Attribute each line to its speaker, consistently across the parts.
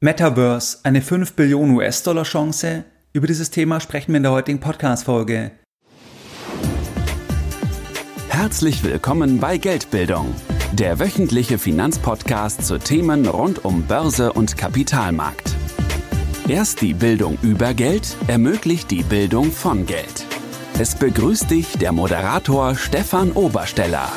Speaker 1: Metaverse, eine 5 Billionen US-Dollar Chance? Über dieses Thema sprechen wir in der heutigen Podcast-Folge.
Speaker 2: Herzlich willkommen bei Geldbildung, der wöchentliche Finanzpodcast zu Themen rund um Börse und Kapitalmarkt. Erst die Bildung über Geld ermöglicht die Bildung von Geld. Es begrüßt dich der Moderator Stefan Obersteller.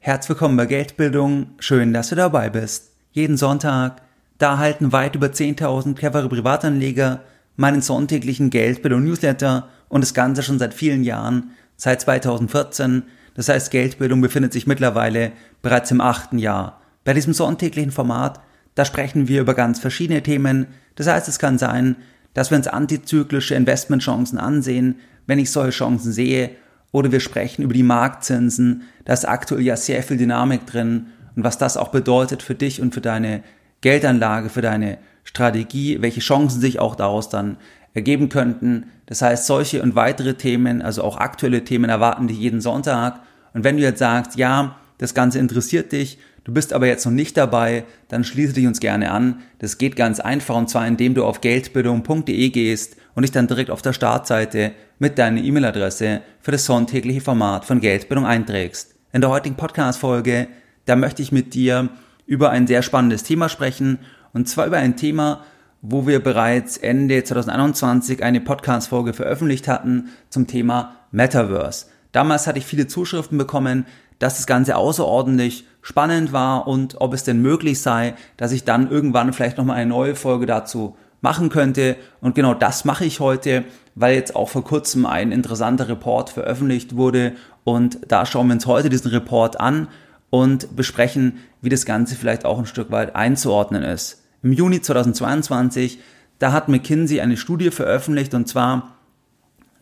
Speaker 1: Herzlich willkommen bei Geldbildung. Schön, dass du dabei bist jeden Sonntag. Da erhalten weit über 10.000 clevere Privatanleger meinen sonntäglichen Geldbildung Newsletter und das Ganze schon seit vielen Jahren, seit 2014. Das heißt, Geldbildung befindet sich mittlerweile bereits im achten Jahr. Bei diesem sonntäglichen Format, da sprechen wir über ganz verschiedene Themen. Das heißt, es kann sein, dass wir uns antizyklische Investmentchancen ansehen, wenn ich solche Chancen sehe, oder wir sprechen über die Marktzinsen. Da ist aktuell ja sehr viel Dynamik drin und was das auch bedeutet für dich und für deine Geldanlage, für deine Strategie, welche Chancen sich auch daraus dann ergeben könnten. Das heißt, solche und weitere Themen, also auch aktuelle Themen erwarten dich jeden Sonntag. Und wenn du jetzt sagst, ja, das Ganze interessiert dich, du bist aber jetzt noch nicht dabei, dann schließe dich uns gerne an. Das geht ganz einfach und zwar indem du auf geldbildung.de gehst und dich dann direkt auf der Startseite mit deiner E-Mail-Adresse für das sonntägliche Format von Geldbildung einträgst. In der heutigen Podcast-Folge da möchte ich mit dir über ein sehr spannendes Thema sprechen. Und zwar über ein Thema, wo wir bereits Ende 2021 eine Podcast-Folge veröffentlicht hatten zum Thema Metaverse. Damals hatte ich viele Zuschriften bekommen, dass das Ganze außerordentlich spannend war und ob es denn möglich sei, dass ich dann irgendwann vielleicht nochmal eine neue Folge dazu machen könnte. Und genau das mache ich heute, weil jetzt auch vor kurzem ein interessanter Report veröffentlicht wurde. Und da schauen wir uns heute diesen Report an und besprechen, wie das Ganze vielleicht auch ein Stück weit einzuordnen ist. Im Juni 2022, da hat McKinsey eine Studie veröffentlicht und zwar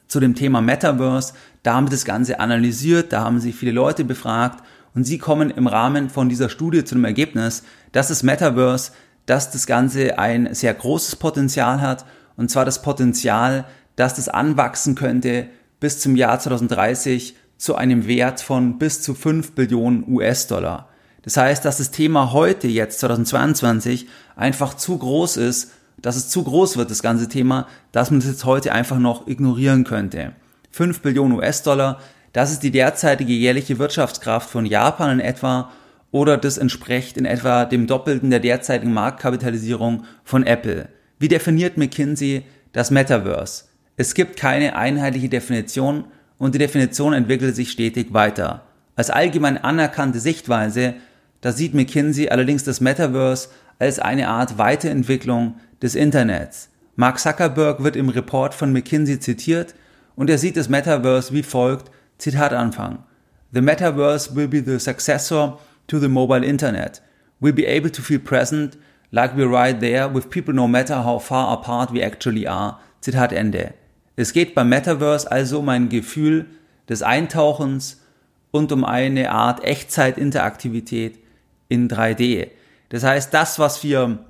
Speaker 1: zu dem Thema Metaverse. Da haben sie das Ganze analysiert, da haben sie viele Leute befragt und sie kommen im Rahmen von dieser Studie zu dem Ergebnis, dass das Metaverse, dass das Ganze ein sehr großes Potenzial hat und zwar das Potenzial, dass das anwachsen könnte bis zum Jahr 2030 zu einem Wert von bis zu 5 Billionen US-Dollar. Das heißt, dass das Thema heute, jetzt 2022, einfach zu groß ist, dass es zu groß wird, das ganze Thema, dass man es jetzt heute einfach noch ignorieren könnte. 5 Billionen US-Dollar, das ist die derzeitige jährliche Wirtschaftskraft von Japan in etwa oder das entspricht in etwa dem Doppelten der derzeitigen Marktkapitalisierung von Apple. Wie definiert McKinsey das Metaverse? Es gibt keine einheitliche Definition und die Definition entwickelt sich stetig weiter. Als allgemein anerkannte Sichtweise, da sieht McKinsey allerdings das Metaverse als eine Art Weiterentwicklung des Internets. Mark Zuckerberg wird im Report von McKinsey zitiert und er sieht das Metaverse wie folgt, Zitat Anfang. The Metaverse will be the successor to the mobile Internet. We'll be able to feel present like we're right there with people no matter how far apart we actually are. Zitat Ende. Es geht beim Metaverse also um ein Gefühl des Eintauchens und um eine Art Echtzeit-Interaktivität in 3D. Das heißt, das, was wir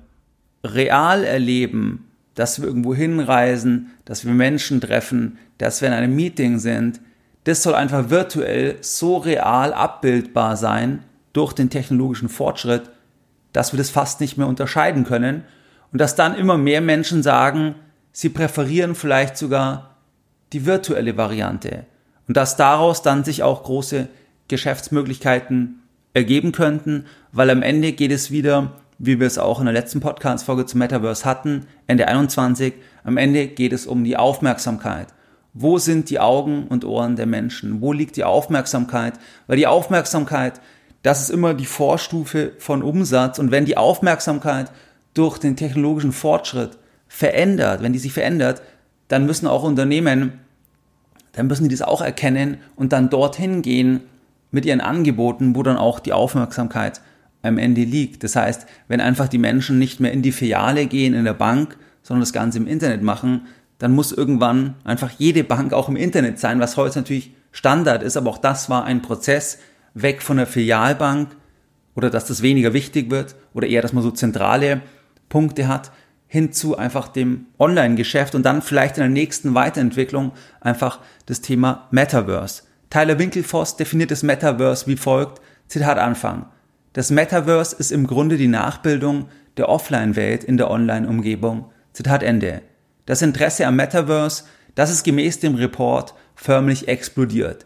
Speaker 1: real erleben, dass wir irgendwo hinreisen, dass wir Menschen treffen, dass wir in einem Meeting sind, das soll einfach virtuell so real abbildbar sein durch den technologischen Fortschritt, dass wir das fast nicht mehr unterscheiden können und dass dann immer mehr Menschen sagen, sie präferieren vielleicht sogar die virtuelle Variante und dass daraus dann sich auch große Geschäftsmöglichkeiten ergeben könnten, weil am Ende geht es wieder, wie wir es auch in der letzten Podcast-Folge zum Metaverse hatten, Ende 21, am Ende geht es um die Aufmerksamkeit. Wo sind die Augen und Ohren der Menschen? Wo liegt die Aufmerksamkeit? Weil die Aufmerksamkeit, das ist immer die Vorstufe von Umsatz und wenn die Aufmerksamkeit durch den technologischen Fortschritt verändert, wenn die sich verändert, dann müssen auch Unternehmen, dann müssen die das auch erkennen und dann dorthin gehen mit ihren Angeboten, wo dann auch die Aufmerksamkeit am Ende liegt. Das heißt, wenn einfach die Menschen nicht mehr in die Filiale gehen in der Bank, sondern das Ganze im Internet machen, dann muss irgendwann einfach jede Bank auch im Internet sein, was heute natürlich Standard ist, aber auch das war ein Prozess weg von der Filialbank oder dass das weniger wichtig wird oder eher, dass man so zentrale Punkte hat hin zu einfach dem Online-Geschäft und dann vielleicht in der nächsten Weiterentwicklung einfach das Thema Metaverse. Tyler Winkelfoss definiert das Metaverse wie folgt, Zitat Anfang. Das Metaverse ist im Grunde die Nachbildung der Offline-Welt in der Online-Umgebung. Zitat Ende. Das Interesse am Metaverse, das ist gemäß dem Report förmlich explodiert.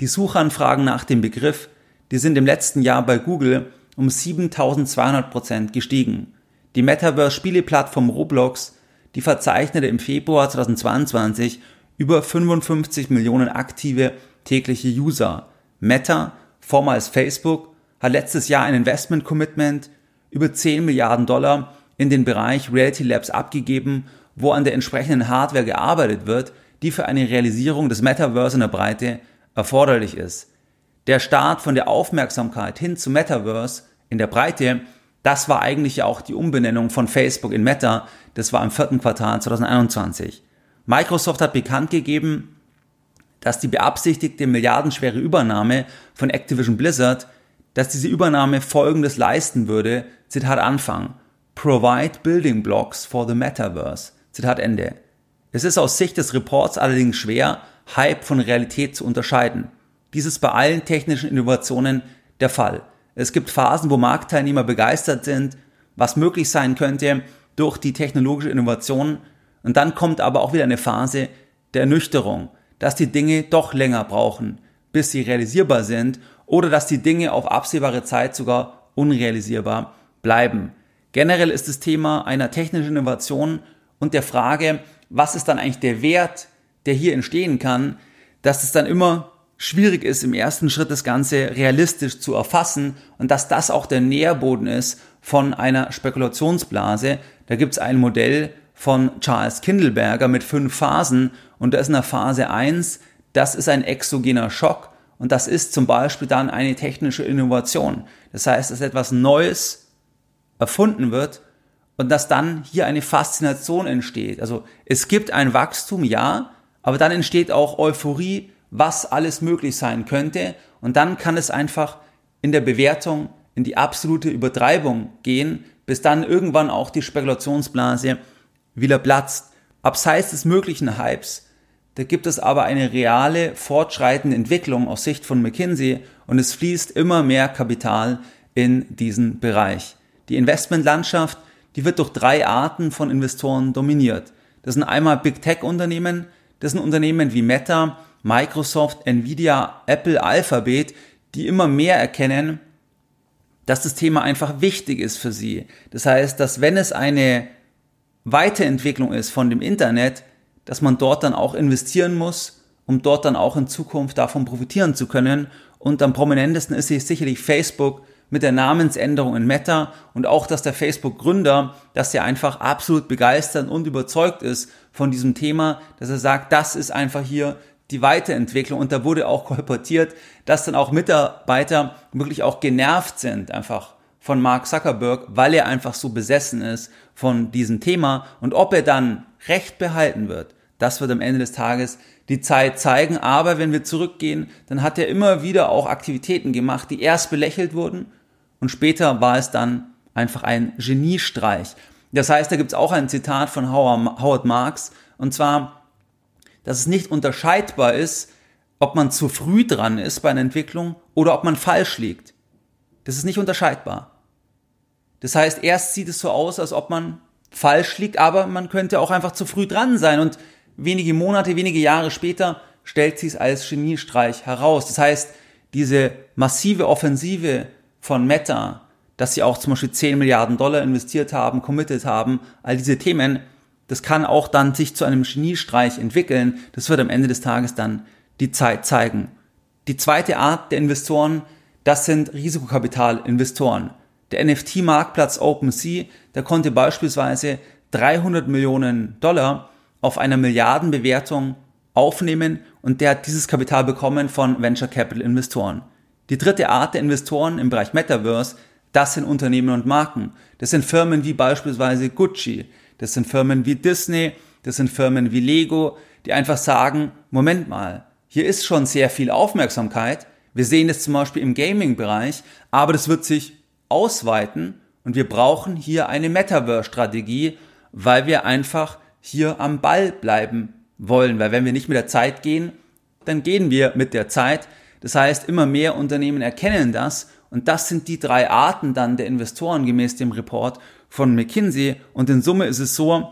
Speaker 1: Die Suchanfragen nach dem Begriff, die sind im letzten Jahr bei Google um 7200 Prozent gestiegen. Die Metaverse-Spieleplattform Roblox, die verzeichnete im Februar 2022 über 55 Millionen aktive tägliche User. Meta, vormals Facebook, hat letztes Jahr ein Investment Commitment über 10 Milliarden Dollar in den Bereich Reality Labs abgegeben, wo an der entsprechenden Hardware gearbeitet wird, die für eine Realisierung des Metaverse in der Breite erforderlich ist. Der Start von der Aufmerksamkeit hin zu Metaverse in der Breite, das war eigentlich ja auch die Umbenennung von Facebook in Meta, das war im vierten Quartal 2021. Microsoft hat bekannt gegeben, dass die beabsichtigte milliardenschwere Übernahme von Activision Blizzard, dass diese Übernahme folgendes leisten würde, Zitat Anfang, provide building blocks for the Metaverse, Zitat Ende. Es ist aus Sicht des Reports allerdings schwer, Hype von Realität zu unterscheiden. Dies ist bei allen technischen Innovationen der Fall. Es gibt Phasen, wo Marktteilnehmer begeistert sind, was möglich sein könnte durch die technologische Innovation, und dann kommt aber auch wieder eine Phase der Ernüchterung, dass die Dinge doch länger brauchen, bis sie realisierbar sind oder dass die Dinge auf absehbare Zeit sogar unrealisierbar bleiben. Generell ist das Thema einer technischen Innovation und der Frage, was ist dann eigentlich der Wert, der hier entstehen kann, dass es dann immer schwierig ist, im ersten Schritt das Ganze realistisch zu erfassen und dass das auch der Nährboden ist von einer Spekulationsblase. Da gibt es ein Modell, von Charles Kindleberger mit fünf Phasen und da ist in der Phase 1, das ist ein exogener Schock und das ist zum Beispiel dann eine technische Innovation. Das heißt, dass etwas Neues erfunden wird und dass dann hier eine Faszination entsteht. Also es gibt ein Wachstum, ja, aber dann entsteht auch Euphorie, was alles möglich sein könnte und dann kann es einfach in der Bewertung in die absolute Übertreibung gehen, bis dann irgendwann auch die Spekulationsblase wieder platzt. Abseits des möglichen Hypes, da gibt es aber eine reale, fortschreitende Entwicklung aus Sicht von McKinsey und es fließt immer mehr Kapital in diesen Bereich. Die Investmentlandschaft, die wird durch drei Arten von Investoren dominiert. Das sind einmal Big Tech Unternehmen, das sind Unternehmen wie Meta, Microsoft, Nvidia, Apple, Alphabet, die immer mehr erkennen, dass das Thema einfach wichtig ist für sie. Das heißt, dass wenn es eine Weiterentwicklung ist von dem Internet, dass man dort dann auch investieren muss, um dort dann auch in Zukunft davon profitieren zu können. Und am prominentesten ist sicherlich Facebook mit der Namensänderung in Meta und auch, dass der Facebook-Gründer, dass er einfach absolut begeistert und überzeugt ist von diesem Thema, dass er sagt, das ist einfach hier die Weiterentwicklung und da wurde auch kolportiert, dass dann auch Mitarbeiter wirklich auch genervt sind, einfach von Mark Zuckerberg, weil er einfach so besessen ist von diesem Thema. Und ob er dann Recht behalten wird, das wird am Ende des Tages die Zeit zeigen. Aber wenn wir zurückgehen, dann hat er immer wieder auch Aktivitäten gemacht, die erst belächelt wurden und später war es dann einfach ein Geniestreich. Das heißt, da gibt es auch ein Zitat von Howard Marks, und zwar, dass es nicht unterscheidbar ist, ob man zu früh dran ist bei einer Entwicklung oder ob man falsch liegt. Das ist nicht unterscheidbar. Das heißt, erst sieht es so aus, als ob man falsch liegt, aber man könnte auch einfach zu früh dran sein und wenige Monate, wenige Jahre später stellt sich es als Geniestreich heraus. Das heißt, diese massive Offensive von Meta, dass sie auch zum Beispiel 10 Milliarden Dollar investiert haben, committed haben, all diese Themen, das kann auch dann sich zu einem Geniestreich entwickeln. Das wird am Ende des Tages dann die Zeit zeigen. Die zweite Art der Investoren das sind Risikokapitalinvestoren. Der NFT-Marktplatz OpenSea, der konnte beispielsweise 300 Millionen Dollar auf einer Milliardenbewertung aufnehmen und der hat dieses Kapital bekommen von Venture Capital Investoren. Die dritte Art der Investoren im Bereich Metaverse, das sind Unternehmen und Marken. Das sind Firmen wie beispielsweise Gucci, das sind Firmen wie Disney, das sind Firmen wie Lego, die einfach sagen, Moment mal, hier ist schon sehr viel Aufmerksamkeit, wir sehen es zum Beispiel im Gaming-Bereich, aber das wird sich ausweiten und wir brauchen hier eine Metaverse-Strategie, weil wir einfach hier am Ball bleiben wollen, weil wenn wir nicht mit der Zeit gehen, dann gehen wir mit der Zeit. Das heißt, immer mehr Unternehmen erkennen das Und das sind die drei Arten dann der Investoren gemäß dem Report von McKinsey. Und in Summe ist es so,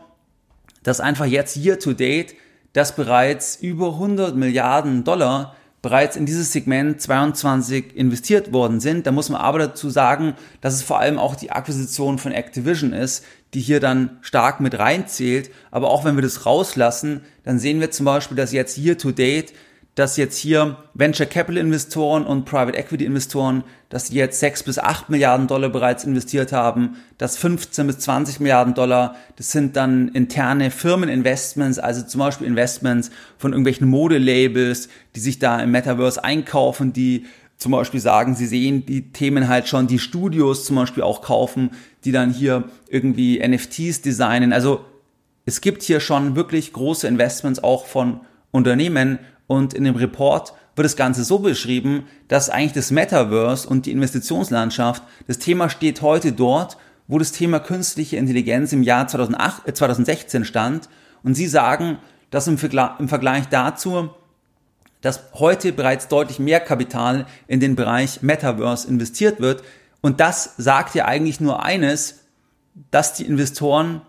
Speaker 1: dass einfach jetzt year to date, dass bereits über 100 Milliarden Dollar bereits in dieses Segment 22 investiert worden sind. Da muss man aber dazu sagen, dass es vor allem auch die Akquisition von Activision ist, die hier dann stark mit reinzählt. Aber auch wenn wir das rauslassen, dann sehen wir zum Beispiel, dass jetzt year to date dass jetzt hier Venture Capital Investoren und Private Equity Investoren, dass sie jetzt 6 bis 8 Milliarden Dollar bereits investiert haben, dass 15 bis 20 Milliarden Dollar, das sind dann interne Firmeninvestments, also zum Beispiel Investments von irgendwelchen Modelabels, die sich da im Metaverse einkaufen, die zum Beispiel sagen, sie sehen die Themen halt schon, die Studios zum Beispiel auch kaufen, die dann hier irgendwie NFTs designen. Also es gibt hier schon wirklich große Investments auch von Unternehmen und in dem Report wird das Ganze so beschrieben, dass eigentlich das Metaverse und die Investitionslandschaft, das Thema steht heute dort, wo das Thema künstliche Intelligenz im Jahr 2008, äh 2016 stand. Und sie sagen, dass im, Vergleich, im Vergleich dazu, dass heute bereits deutlich mehr Kapital in den Bereich Metaverse investiert wird. Und das sagt ja eigentlich nur eines, dass die Investoren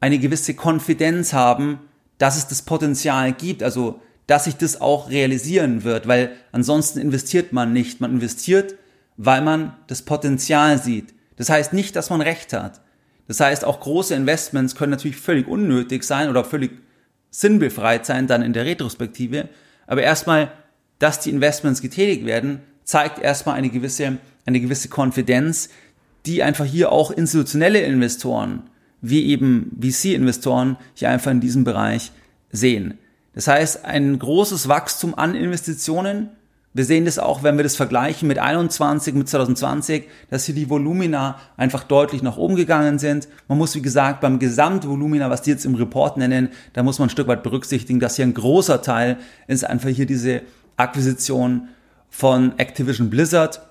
Speaker 1: eine gewisse Konfidenz haben, dass es das Potenzial gibt. Also dass sich das auch realisieren wird, weil ansonsten investiert man nicht. Man investiert, weil man das Potenzial sieht. Das heißt nicht, dass man recht hat. Das heißt, auch große Investments können natürlich völlig unnötig sein oder völlig sinnbefreit sein dann in der Retrospektive. Aber erstmal, dass die Investments getätigt werden, zeigt erstmal eine gewisse, eine gewisse Konfidenz, die einfach hier auch institutionelle Investoren, wie eben VC-Investoren, hier einfach in diesem Bereich sehen. Das heißt, ein großes Wachstum an Investitionen. Wir sehen das auch, wenn wir das vergleichen mit 21, mit 2020, dass hier die Volumina einfach deutlich nach oben gegangen sind. Man muss, wie gesagt, beim Gesamtvolumina, was die jetzt im Report nennen, da muss man ein Stück weit berücksichtigen, dass hier ein großer Teil ist einfach hier diese Akquisition von Activision Blizzard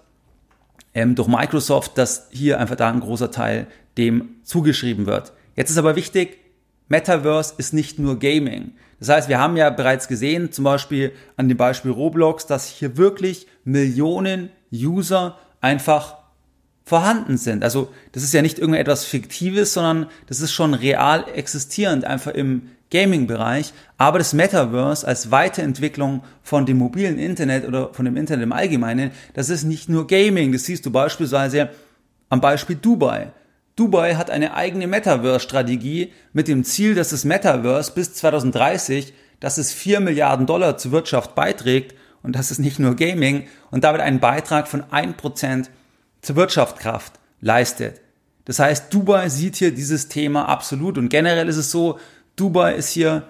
Speaker 1: ähm, durch Microsoft, dass hier einfach da ein großer Teil dem zugeschrieben wird. Jetzt ist aber wichtig, Metaverse ist nicht nur Gaming. Das heißt, wir haben ja bereits gesehen, zum Beispiel an dem Beispiel Roblox, dass hier wirklich Millionen User einfach vorhanden sind. Also das ist ja nicht irgendetwas Fiktives, sondern das ist schon real existierend, einfach im Gaming-Bereich. Aber das Metaverse als Weiterentwicklung von dem mobilen Internet oder von dem Internet im Allgemeinen, das ist nicht nur Gaming. Das siehst du beispielsweise am Beispiel Dubai. Dubai hat eine eigene Metaverse-Strategie mit dem Ziel, dass das Metaverse bis 2030, dass es 4 Milliarden Dollar zur Wirtschaft beiträgt und das ist nicht nur Gaming und damit einen Beitrag von 1% zur Wirtschaftskraft leistet. Das heißt, Dubai sieht hier dieses Thema absolut und generell ist es so, Dubai ist hier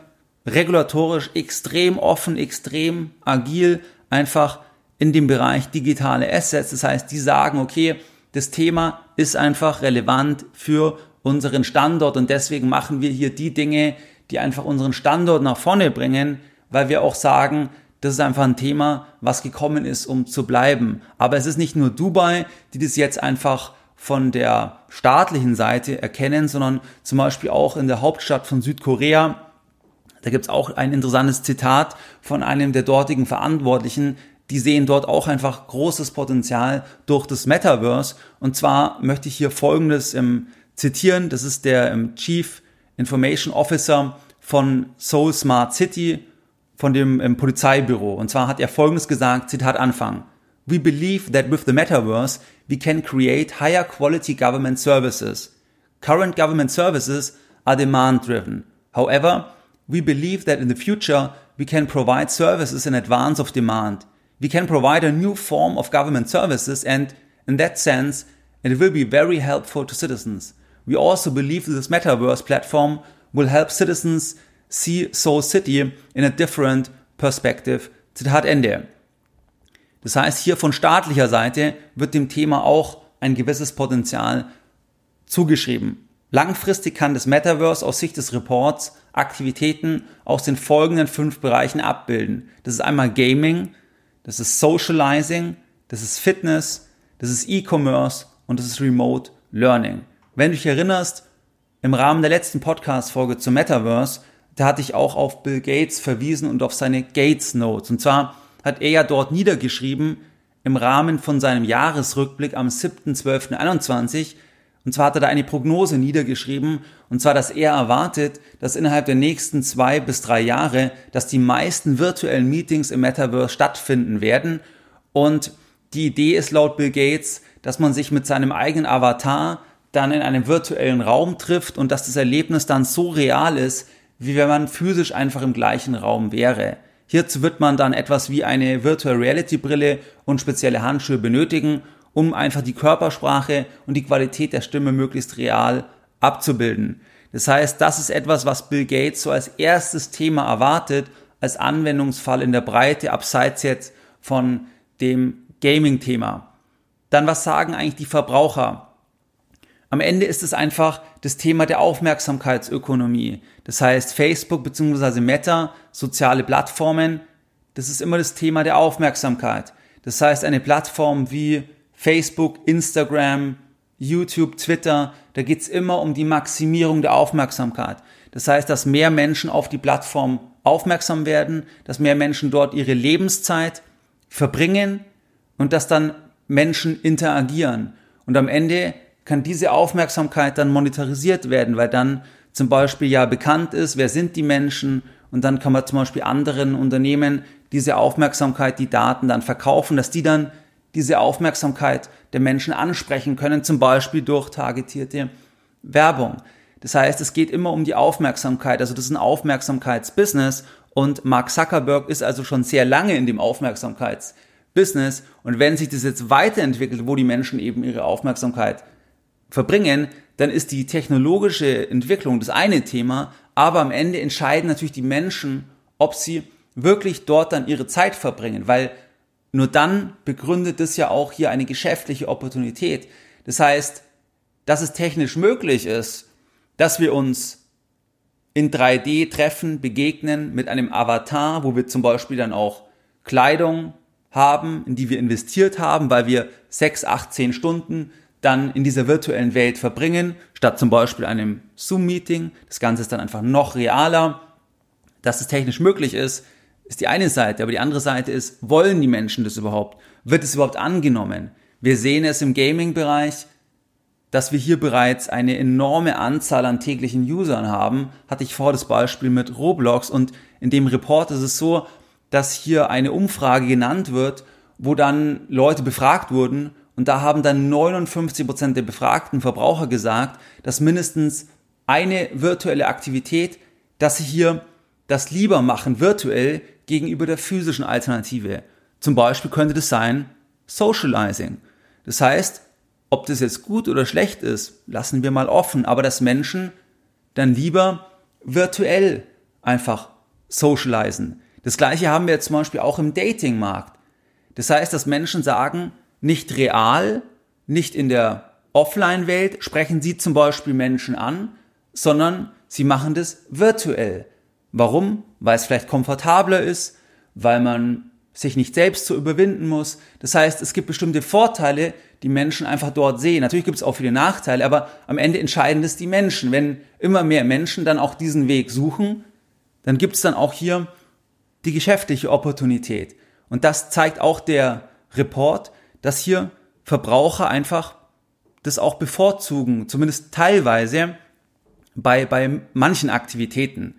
Speaker 1: regulatorisch extrem offen, extrem agil, einfach in dem Bereich digitale Assets. Das heißt, die sagen, okay, das Thema ist einfach relevant für unseren Standort und deswegen machen wir hier die Dinge, die einfach unseren Standort nach vorne bringen, weil wir auch sagen, das ist einfach ein Thema, was gekommen ist, um zu bleiben. Aber es ist nicht nur Dubai, die das jetzt einfach von der staatlichen Seite erkennen, sondern zum Beispiel auch in der Hauptstadt von Südkorea. Da gibt es auch ein interessantes Zitat von einem der dortigen Verantwortlichen, die sehen dort auch einfach großes Potenzial durch das Metaverse. Und zwar möchte ich hier Folgendes ähm, zitieren. Das ist der ähm, Chief Information Officer von Seoul Smart City, von dem ähm, Polizeibüro. Und zwar hat er Folgendes gesagt, Zitat Anfang. We believe that with the Metaverse, we can create higher quality government services. Current government services are demand driven. However, we believe that in the future, we can provide services in advance of demand we can provide a new form of government services and in that sense, it will be very helpful to citizens. We also believe this metaverse platform will help citizens see Seoul City in a different perspective. Zitat Ende. Das heißt, hier von staatlicher Seite wird dem Thema auch ein gewisses Potenzial zugeschrieben. Langfristig kann das Metaverse aus Sicht des Reports Aktivitäten aus den folgenden fünf Bereichen abbilden. Das ist einmal Gaming, das ist Socializing, das ist Fitness, das ist E-Commerce und das ist Remote Learning. Wenn du dich erinnerst, im Rahmen der letzten Podcast-Folge zum Metaverse, da hatte ich auch auf Bill Gates verwiesen und auf seine Gates Notes. Und zwar hat er ja dort niedergeschrieben, im Rahmen von seinem Jahresrückblick am 7.12.21 und zwar hat er da eine Prognose niedergeschrieben, und zwar, dass er erwartet, dass innerhalb der nächsten zwei bis drei Jahre, dass die meisten virtuellen Meetings im Metaverse stattfinden werden. Und die Idee ist laut Bill Gates, dass man sich mit seinem eigenen Avatar dann in einem virtuellen Raum trifft und dass das Erlebnis dann so real ist, wie wenn man physisch einfach im gleichen Raum wäre. Hierzu wird man dann etwas wie eine Virtual Reality Brille und spezielle Handschuhe benötigen um einfach die Körpersprache und die Qualität der Stimme möglichst real abzubilden. Das heißt, das ist etwas, was Bill Gates so als erstes Thema erwartet, als Anwendungsfall in der Breite, abseits jetzt von dem Gaming-Thema. Dann, was sagen eigentlich die Verbraucher? Am Ende ist es einfach das Thema der Aufmerksamkeitsökonomie. Das heißt, Facebook bzw. Meta, soziale Plattformen, das ist immer das Thema der Aufmerksamkeit. Das heißt, eine Plattform wie Facebook, Instagram, YouTube, Twitter, da geht's immer um die Maximierung der Aufmerksamkeit. Das heißt, dass mehr Menschen auf die Plattform aufmerksam werden, dass mehr Menschen dort ihre Lebenszeit verbringen und dass dann Menschen interagieren. Und am Ende kann diese Aufmerksamkeit dann monetarisiert werden, weil dann zum Beispiel ja bekannt ist, wer sind die Menschen und dann kann man zum Beispiel anderen Unternehmen diese Aufmerksamkeit, die Daten dann verkaufen, dass die dann diese Aufmerksamkeit der Menschen ansprechen können, zum Beispiel durch targetierte Werbung. Das heißt, es geht immer um die Aufmerksamkeit. Also das ist ein Aufmerksamkeitsbusiness und Mark Zuckerberg ist also schon sehr lange in dem Aufmerksamkeitsbusiness. Und wenn sich das jetzt weiterentwickelt, wo die Menschen eben ihre Aufmerksamkeit verbringen, dann ist die technologische Entwicklung das eine Thema, aber am Ende entscheiden natürlich die Menschen, ob sie wirklich dort dann ihre Zeit verbringen, weil nur dann begründet es ja auch hier eine geschäftliche Opportunität. Das heißt, dass es technisch möglich ist, dass wir uns in 3D treffen, begegnen mit einem Avatar, wo wir zum Beispiel dann auch Kleidung haben, in die wir investiert haben, weil wir sechs, acht, zehn Stunden dann in dieser virtuellen Welt verbringen, statt zum Beispiel einem Zoom-Meeting. Das Ganze ist dann einfach noch realer. Dass es technisch möglich ist, ist die eine Seite, aber die andere Seite ist, wollen die Menschen das überhaupt? Wird es überhaupt angenommen? Wir sehen es im Gaming-Bereich, dass wir hier bereits eine enorme Anzahl an täglichen Usern haben. Hatte ich vor das Beispiel mit Roblox und in dem Report ist es so, dass hier eine Umfrage genannt wird, wo dann Leute befragt wurden und da haben dann 59 Prozent der befragten Verbraucher gesagt, dass mindestens eine virtuelle Aktivität, dass sie hier das lieber machen virtuell gegenüber der physischen Alternative. Zum Beispiel könnte das sein Socializing. Das heißt, ob das jetzt gut oder schlecht ist, lassen wir mal offen, aber dass Menschen dann lieber virtuell einfach socialisen. Das gleiche haben wir jetzt zum Beispiel auch im Datingmarkt. Das heißt, dass Menschen sagen, nicht real, nicht in der Offline-Welt sprechen sie zum Beispiel Menschen an, sondern sie machen das virtuell. Warum? Weil es vielleicht komfortabler ist, weil man sich nicht selbst zu überwinden muss. Das heißt, es gibt bestimmte Vorteile, die Menschen einfach dort sehen. Natürlich gibt es auch viele Nachteile, aber am Ende entscheiden es die Menschen. Wenn immer mehr Menschen dann auch diesen Weg suchen, dann gibt es dann auch hier die geschäftliche Opportunität. Und das zeigt auch der Report, dass hier Verbraucher einfach das auch bevorzugen, zumindest teilweise bei, bei manchen Aktivitäten.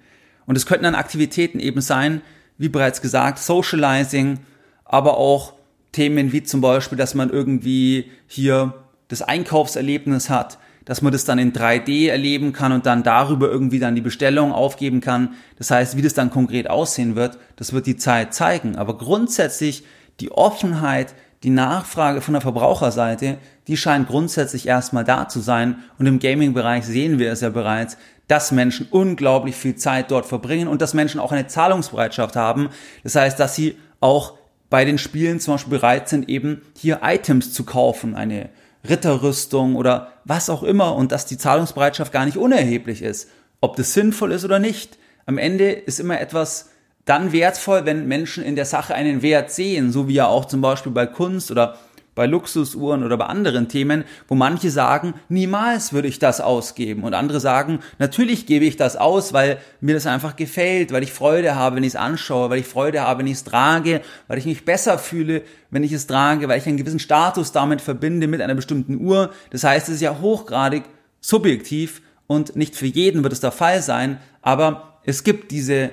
Speaker 1: Und es könnten dann Aktivitäten eben sein, wie bereits gesagt, Socializing, aber auch Themen wie zum Beispiel, dass man irgendwie hier das Einkaufserlebnis hat, dass man das dann in 3D erleben kann und dann darüber irgendwie dann die Bestellung aufgeben kann. Das heißt, wie das dann konkret aussehen wird, das wird die Zeit zeigen. Aber grundsätzlich die Offenheit, die Nachfrage von der Verbraucherseite, die scheint grundsätzlich erstmal da zu sein. Und im Gaming-Bereich sehen wir es ja bereits, dass Menschen unglaublich viel Zeit dort verbringen und dass Menschen auch eine Zahlungsbereitschaft haben. Das heißt, dass sie auch bei den Spielen zum Beispiel bereit sind, eben hier Items zu kaufen, eine Ritterrüstung oder was auch immer und dass die Zahlungsbereitschaft gar nicht unerheblich ist. Ob das sinnvoll ist oder nicht. Am Ende ist immer etwas dann wertvoll, wenn Menschen in der Sache einen Wert sehen, so wie ja auch zum Beispiel bei Kunst oder bei Luxusuhren oder bei anderen Themen, wo manche sagen, niemals würde ich das ausgeben und andere sagen, natürlich gebe ich das aus, weil mir das einfach gefällt, weil ich Freude habe, wenn ich es anschaue, weil ich Freude habe, wenn ich es trage, weil ich mich besser fühle, wenn ich es trage, weil ich einen gewissen Status damit verbinde mit einer bestimmten Uhr. Das heißt, es ist ja hochgradig subjektiv und nicht für jeden wird es der Fall sein, aber es gibt diese,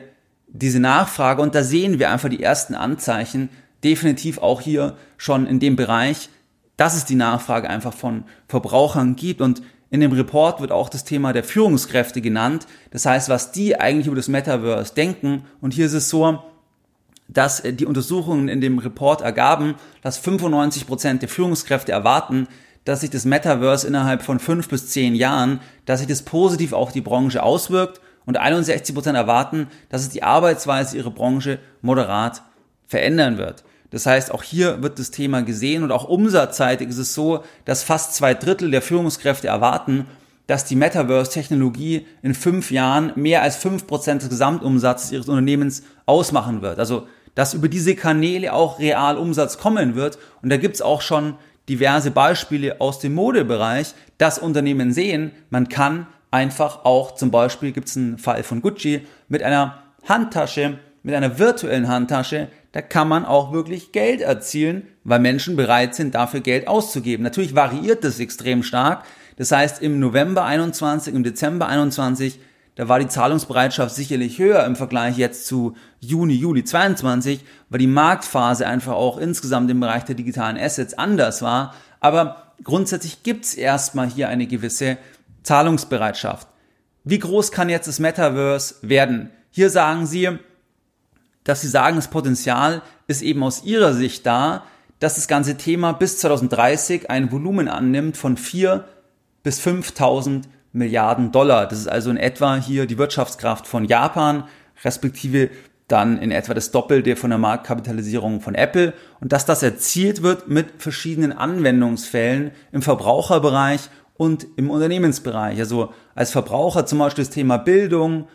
Speaker 1: diese Nachfrage und da sehen wir einfach die ersten Anzeichen, definitiv auch hier schon in dem Bereich, dass es die Nachfrage einfach von Verbrauchern gibt und in dem Report wird auch das Thema der Führungskräfte genannt. Das heißt, was die eigentlich über das Metaverse denken. Und hier ist es so, dass die Untersuchungen in dem Report ergaben, dass 95 Prozent der Führungskräfte erwarten, dass sich das Metaverse innerhalb von fünf bis zehn Jahren, dass sich das positiv auf die Branche auswirkt und 61 Prozent erwarten, dass es die Arbeitsweise ihrer Branche moderat verändern wird. Das heißt, auch hier wird das Thema gesehen und auch umsatzseitig ist es so, dass fast zwei Drittel der Führungskräfte erwarten, dass die Metaverse-Technologie in fünf Jahren mehr als fünf Prozent des Gesamtumsatzes ihres Unternehmens ausmachen wird. Also, dass über diese Kanäle auch real Umsatz kommen wird. Und da gibt's auch schon diverse Beispiele aus dem Modebereich, dass Unternehmen sehen, man kann einfach auch, zum Beispiel gibt's einen Fall von Gucci, mit einer Handtasche, mit einer virtuellen Handtasche da kann man auch wirklich Geld erzielen, weil Menschen bereit sind, dafür Geld auszugeben. Natürlich variiert das extrem stark. Das heißt, im November 21, im Dezember 21, da war die Zahlungsbereitschaft sicherlich höher im Vergleich jetzt zu Juni, Juli 22, weil die Marktphase einfach auch insgesamt im Bereich der digitalen Assets anders war. Aber grundsätzlich gibt's erstmal hier eine gewisse Zahlungsbereitschaft. Wie groß kann jetzt das Metaverse werden? Hier sagen sie, dass sie sagen, das Potenzial ist eben aus ihrer Sicht da, dass das ganze Thema bis 2030 ein Volumen annimmt von 4 bis 5.000 Milliarden Dollar. Das ist also in etwa hier die Wirtschaftskraft von Japan, respektive dann in etwa das Doppelte von der Marktkapitalisierung von Apple und dass das erzielt wird mit verschiedenen Anwendungsfällen im Verbraucherbereich und im Unternehmensbereich. Also als Verbraucher zum Beispiel das Thema Bildung,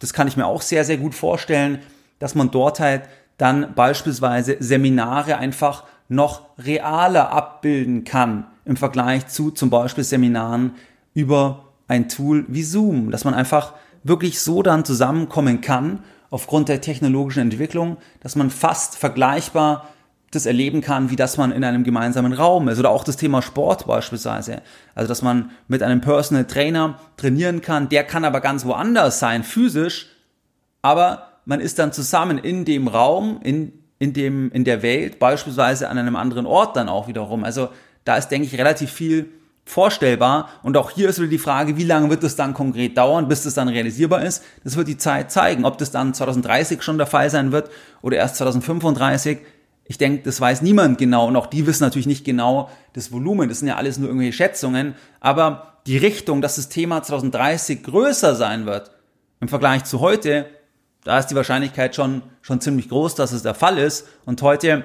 Speaker 1: das kann ich mir auch sehr, sehr gut vorstellen dass man dort halt dann beispielsweise Seminare einfach noch realer abbilden kann im Vergleich zu zum Beispiel Seminaren über ein Tool wie Zoom, dass man einfach wirklich so dann zusammenkommen kann aufgrund der technologischen Entwicklung, dass man fast vergleichbar das erleben kann, wie das man in einem gemeinsamen Raum ist. Oder auch das Thema Sport beispielsweise. Also, dass man mit einem Personal Trainer trainieren kann, der kann aber ganz woanders sein, physisch, aber man ist dann zusammen in dem Raum, in, in, dem, in der Welt, beispielsweise an einem anderen Ort dann auch wiederum. Also da ist, denke ich, relativ viel vorstellbar. Und auch hier ist wieder die Frage, wie lange wird es dann konkret dauern, bis das dann realisierbar ist. Das wird die Zeit zeigen. Ob das dann 2030 schon der Fall sein wird oder erst 2035. Ich denke, das weiß niemand genau. Und auch die wissen natürlich nicht genau das Volumen. Das sind ja alles nur irgendwelche Schätzungen. Aber die Richtung, dass das Thema 2030 größer sein wird im Vergleich zu heute, da ist die Wahrscheinlichkeit schon, schon ziemlich groß, dass es der Fall ist. Und heute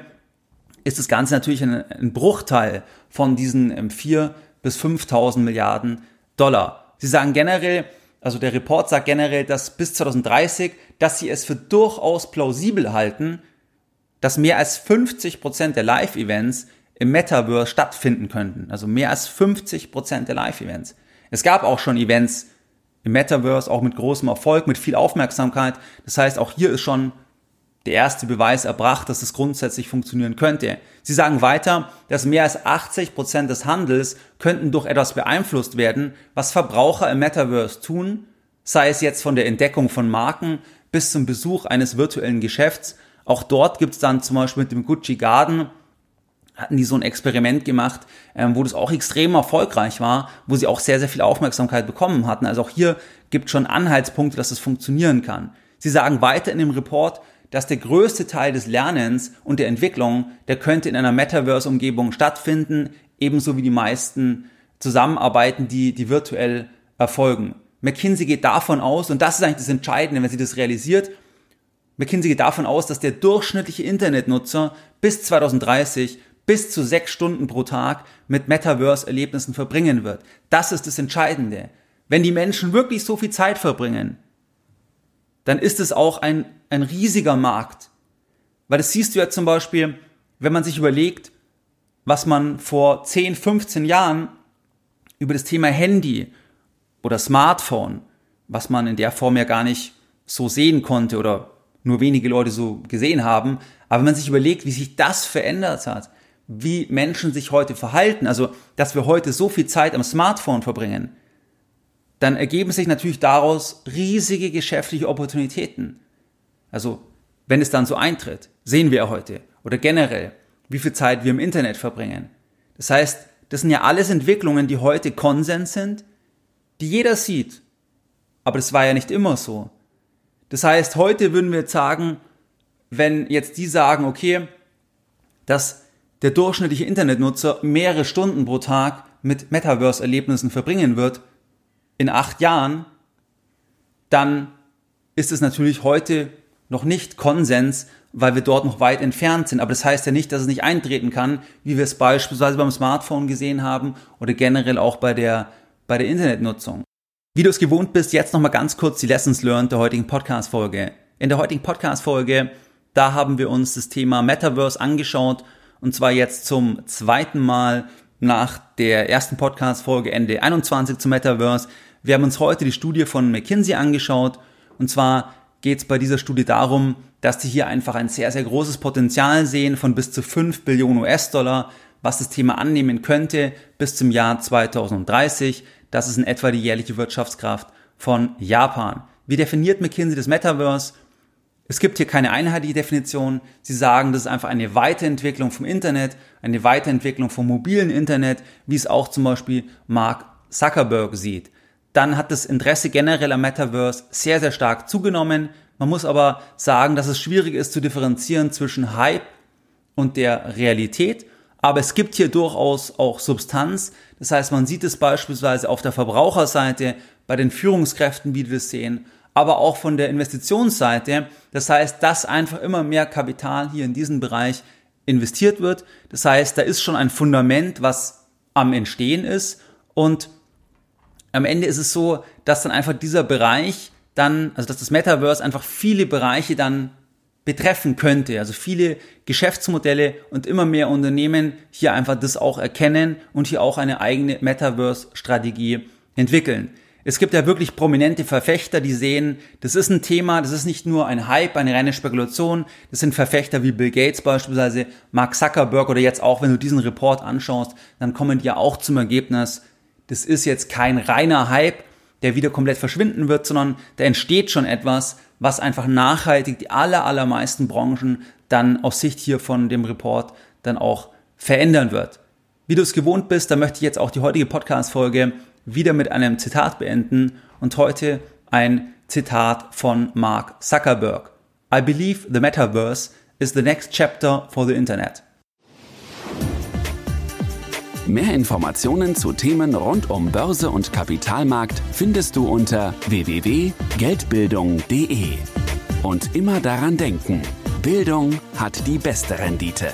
Speaker 1: ist das Ganze natürlich ein, ein Bruchteil von diesen 4 ähm, bis 5.000 Milliarden Dollar. Sie sagen generell, also der Report sagt generell, dass bis 2030, dass sie es für durchaus plausibel halten, dass mehr als 50 Prozent der Live-Events im Metaverse stattfinden könnten. Also mehr als 50 Prozent der Live-Events. Es gab auch schon Events im Metaverse, auch mit großem Erfolg, mit viel Aufmerksamkeit. Das heißt, auch hier ist schon der erste Beweis erbracht, dass es grundsätzlich funktionieren könnte. Sie sagen weiter, dass mehr als 80 Prozent des Handels könnten durch etwas beeinflusst werden, was Verbraucher im Metaverse tun, sei es jetzt von der Entdeckung von Marken bis zum Besuch eines virtuellen Geschäfts. Auch dort gibt es dann zum Beispiel mit dem Gucci Garden hatten die so ein Experiment gemacht, ähm, wo das auch extrem erfolgreich war, wo sie auch sehr, sehr viel Aufmerksamkeit bekommen hatten. Also auch hier gibt schon Anhaltspunkte, dass es funktionieren kann. Sie sagen weiter in dem Report, dass der größte Teil des Lernens und der Entwicklung, der könnte in einer Metaverse-Umgebung stattfinden, ebenso wie die meisten Zusammenarbeiten, die, die virtuell erfolgen. McKinsey geht davon aus, und das ist eigentlich das Entscheidende, wenn sie das realisiert, McKinsey geht davon aus, dass der durchschnittliche Internetnutzer bis 2030 bis zu sechs Stunden pro Tag mit Metaverse-Erlebnissen verbringen wird. Das ist das Entscheidende. Wenn die Menschen wirklich so viel Zeit verbringen, dann ist es auch ein, ein riesiger Markt. Weil das siehst du ja zum Beispiel, wenn man sich überlegt, was man vor 10, 15 Jahren über das Thema Handy oder Smartphone, was man in der Form ja gar nicht so sehen konnte oder nur wenige Leute so gesehen haben. Aber wenn man sich überlegt, wie sich das verändert hat, wie Menschen sich heute verhalten, also dass wir heute so viel Zeit am Smartphone verbringen, dann ergeben sich natürlich daraus riesige geschäftliche Opportunitäten. Also wenn es dann so eintritt, sehen wir heute oder generell, wie viel Zeit wir im Internet verbringen. Das heißt, das sind ja alles Entwicklungen, die heute Konsens sind, die jeder sieht. Aber das war ja nicht immer so. Das heißt, heute würden wir jetzt sagen, wenn jetzt die sagen, okay, dass der durchschnittliche Internetnutzer mehrere Stunden pro Tag mit Metaverse-Erlebnissen verbringen wird, in acht Jahren, dann ist es natürlich heute noch nicht Konsens, weil wir dort noch weit entfernt sind. Aber das heißt ja nicht, dass es nicht eintreten kann, wie wir es beispielsweise beim Smartphone gesehen haben oder generell auch bei der, bei der Internetnutzung. Wie du es gewohnt bist, jetzt nochmal ganz kurz die Lessons learned der heutigen Podcast-Folge. In der heutigen Podcast-Folge, da haben wir uns das Thema Metaverse angeschaut und zwar jetzt zum zweiten Mal nach der ersten Podcast-Folge Ende 21 zum Metaverse. Wir haben uns heute die Studie von McKinsey angeschaut und zwar geht es bei dieser Studie darum, dass die hier einfach ein sehr, sehr großes Potenzial sehen von bis zu 5 Billionen US-Dollar, was das Thema annehmen könnte bis zum Jahr 2030. Das ist in etwa die jährliche Wirtschaftskraft von Japan. Wie definiert McKinsey das Metaverse? Es gibt hier keine einheitliche Definition. Sie sagen, das ist einfach eine Weiterentwicklung vom Internet, eine Weiterentwicklung vom mobilen Internet, wie es auch zum Beispiel Mark Zuckerberg sieht. Dann hat das Interesse generell am Metaverse sehr, sehr stark zugenommen. Man muss aber sagen, dass es schwierig ist zu differenzieren zwischen Hype und der Realität. Aber es gibt hier durchaus auch Substanz. Das heißt, man sieht es beispielsweise auf der Verbraucherseite, bei den Führungskräften, wie wir das sehen, aber auch von der Investitionsseite. Das heißt, dass einfach immer mehr Kapital hier in diesen Bereich investiert wird. Das heißt, da ist schon ein Fundament, was am Entstehen ist und am Ende ist es so, dass dann einfach dieser Bereich dann, also dass das Metaverse einfach viele Bereiche dann betreffen könnte. Also viele Geschäftsmodelle und immer mehr Unternehmen hier einfach das auch erkennen und hier auch eine eigene Metaverse-Strategie entwickeln. Es gibt ja wirklich prominente Verfechter, die sehen, das ist ein Thema, das ist nicht nur ein Hype, eine reine Spekulation, das sind Verfechter wie Bill Gates beispielsweise, Mark Zuckerberg oder jetzt auch, wenn du diesen Report anschaust, dann kommen die ja auch zum Ergebnis, das ist jetzt kein reiner Hype, der wieder komplett verschwinden wird, sondern da entsteht schon etwas, was einfach nachhaltig die aller, allermeisten Branchen dann aus Sicht hier von dem Report dann auch verändern wird. Wie du es gewohnt bist, da möchte ich jetzt auch die heutige Podcast-Folge wieder mit einem Zitat beenden und heute ein Zitat von Mark Zuckerberg. I believe the metaverse is the next chapter for the Internet.
Speaker 2: Mehr Informationen zu Themen rund um Börse und Kapitalmarkt findest du unter www.geldbildung.de. Und immer daran denken, Bildung hat die beste Rendite.